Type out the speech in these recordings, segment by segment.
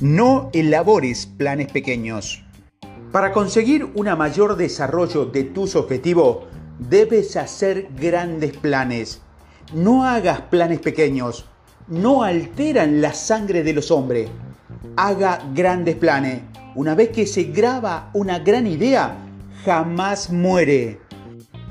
No elabores planes pequeños. Para conseguir un mayor desarrollo de tus objetivos, debes hacer grandes planes. No hagas planes pequeños. No alteran la sangre de los hombres. Haga grandes planes. Una vez que se graba una gran idea, jamás muere.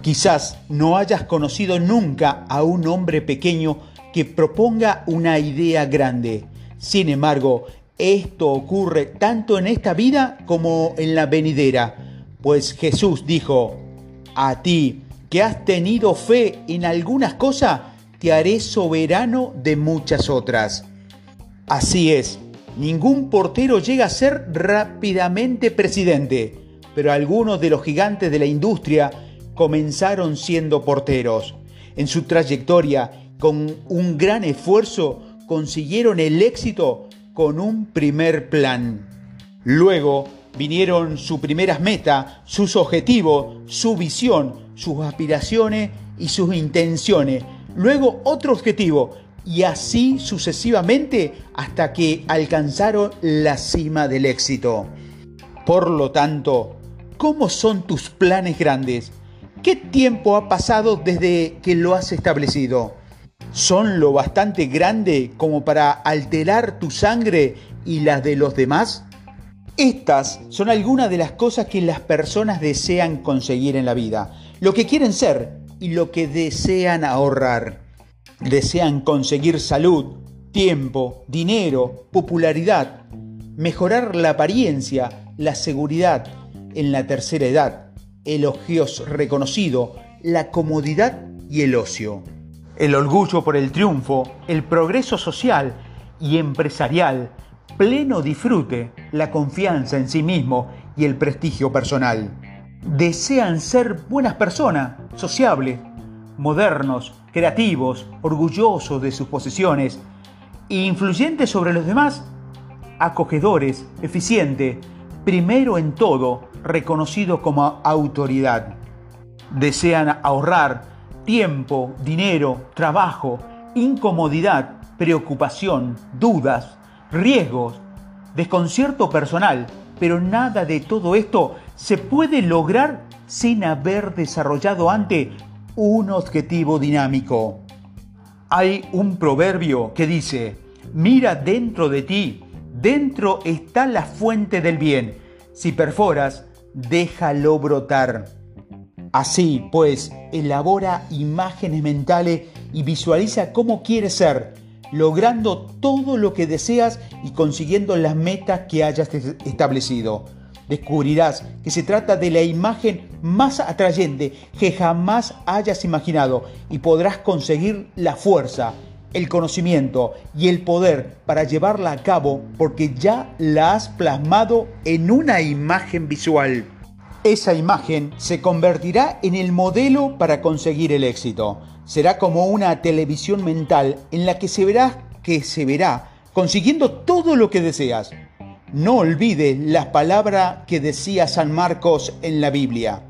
Quizás no hayas conocido nunca a un hombre pequeño que proponga una idea grande. Sin embargo, esto ocurre tanto en esta vida como en la venidera, pues Jesús dijo, a ti que has tenido fe en algunas cosas, te haré soberano de muchas otras. Así es, ningún portero llega a ser rápidamente presidente, pero algunos de los gigantes de la industria comenzaron siendo porteros. En su trayectoria, con un gran esfuerzo, consiguieron el éxito con un primer plan. Luego vinieron sus primeras metas, sus objetivos, su visión, sus aspiraciones y sus intenciones. Luego otro objetivo y así sucesivamente hasta que alcanzaron la cima del éxito. Por lo tanto, ¿cómo son tus planes grandes? ¿Qué tiempo ha pasado desde que lo has establecido? Son lo bastante grande como para alterar tu sangre y las de los demás? Estas son algunas de las cosas que las personas desean conseguir en la vida, lo que quieren ser y lo que desean ahorrar. Desean conseguir salud, tiempo, dinero, popularidad, mejorar la apariencia, la seguridad en la tercera edad, elogios reconocidos, la comodidad y el ocio el orgullo por el triunfo, el progreso social y empresarial, pleno disfrute, la confianza en sí mismo y el prestigio personal. Desean ser buenas personas, sociables, modernos, creativos, orgullosos de sus posesiones e influyentes sobre los demás, acogedores, eficientes, primero en todo, reconocido como autoridad. Desean ahorrar, tiempo, dinero, trabajo, incomodidad, preocupación, dudas, riesgos, desconcierto personal, pero nada de todo esto se puede lograr sin haber desarrollado antes un objetivo dinámico. Hay un proverbio que dice, mira dentro de ti, dentro está la fuente del bien. Si perforas, déjalo brotar. Así pues, elabora imágenes mentales y visualiza cómo quieres ser, logrando todo lo que deseas y consiguiendo las metas que hayas establecido. Descubrirás que se trata de la imagen más atrayente que jamás hayas imaginado y podrás conseguir la fuerza, el conocimiento y el poder para llevarla a cabo porque ya la has plasmado en una imagen visual. Esa imagen se convertirá en el modelo para conseguir el éxito. Será como una televisión mental en la que se verá que se verá consiguiendo todo lo que deseas. No olvides las palabras que decía San Marcos en la Biblia.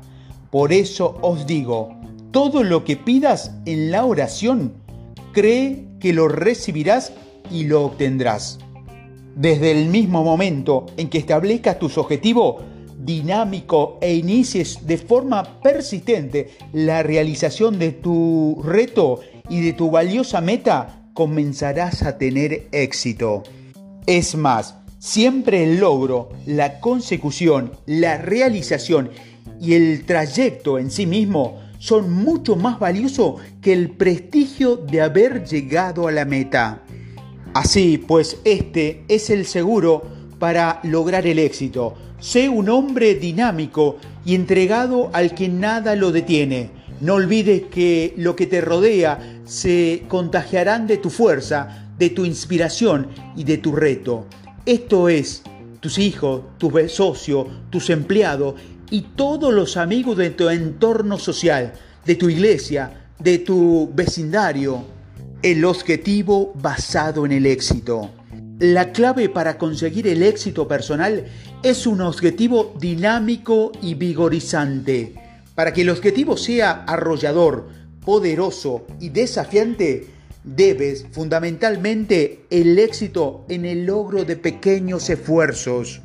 Por eso os digo, todo lo que pidas en la oración, cree que lo recibirás y lo obtendrás. Desde el mismo momento en que establezcas tus objetivos, dinámico e inicies de forma persistente la realización de tu reto y de tu valiosa meta, comenzarás a tener éxito. Es más, siempre el logro, la consecución, la realización y el trayecto en sí mismo son mucho más valiosos que el prestigio de haber llegado a la meta. Así pues, este es el seguro para lograr el éxito Sé un hombre dinámico y entregado al que nada lo detiene. No olvides que lo que te rodea se contagiarán de tu fuerza, de tu inspiración y de tu reto. Esto es, tus hijos, tus socios, tus empleados y todos los amigos de tu entorno social, de tu iglesia, de tu vecindario. El objetivo basado en el éxito. La clave para conseguir el éxito personal es un objetivo dinámico y vigorizante. Para que el objetivo sea arrollador, poderoso y desafiante, debes fundamentalmente el éxito en el logro de pequeños esfuerzos.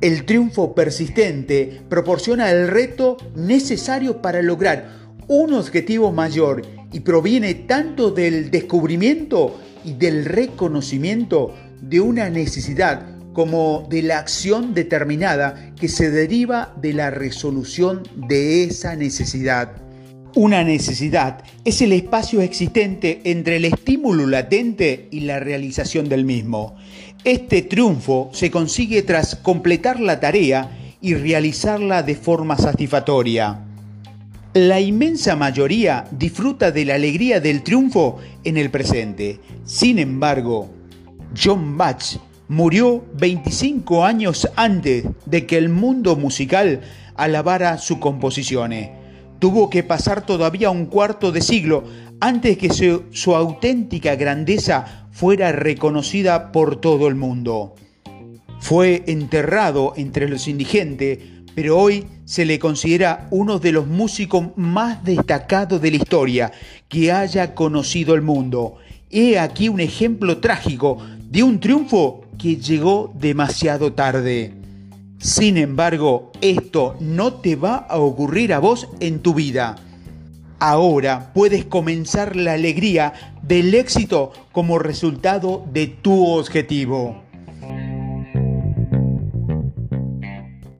El triunfo persistente proporciona el reto necesario para lograr un objetivo mayor y proviene tanto del descubrimiento y del reconocimiento de una necesidad como de la acción determinada que se deriva de la resolución de esa necesidad. Una necesidad es el espacio existente entre el estímulo latente y la realización del mismo. Este triunfo se consigue tras completar la tarea y realizarla de forma satisfactoria. La inmensa mayoría disfruta de la alegría del triunfo en el presente. Sin embargo, John Bach murió 25 años antes de que el mundo musical alabara sus composiciones. Tuvo que pasar todavía un cuarto de siglo antes que su, su auténtica grandeza fuera reconocida por todo el mundo. Fue enterrado entre los indigentes, pero hoy se le considera uno de los músicos más destacados de la historia que haya conocido el mundo. He aquí un ejemplo trágico de un triunfo que llegó demasiado tarde. Sin embargo, esto no te va a ocurrir a vos en tu vida. Ahora puedes comenzar la alegría del éxito como resultado de tu objetivo.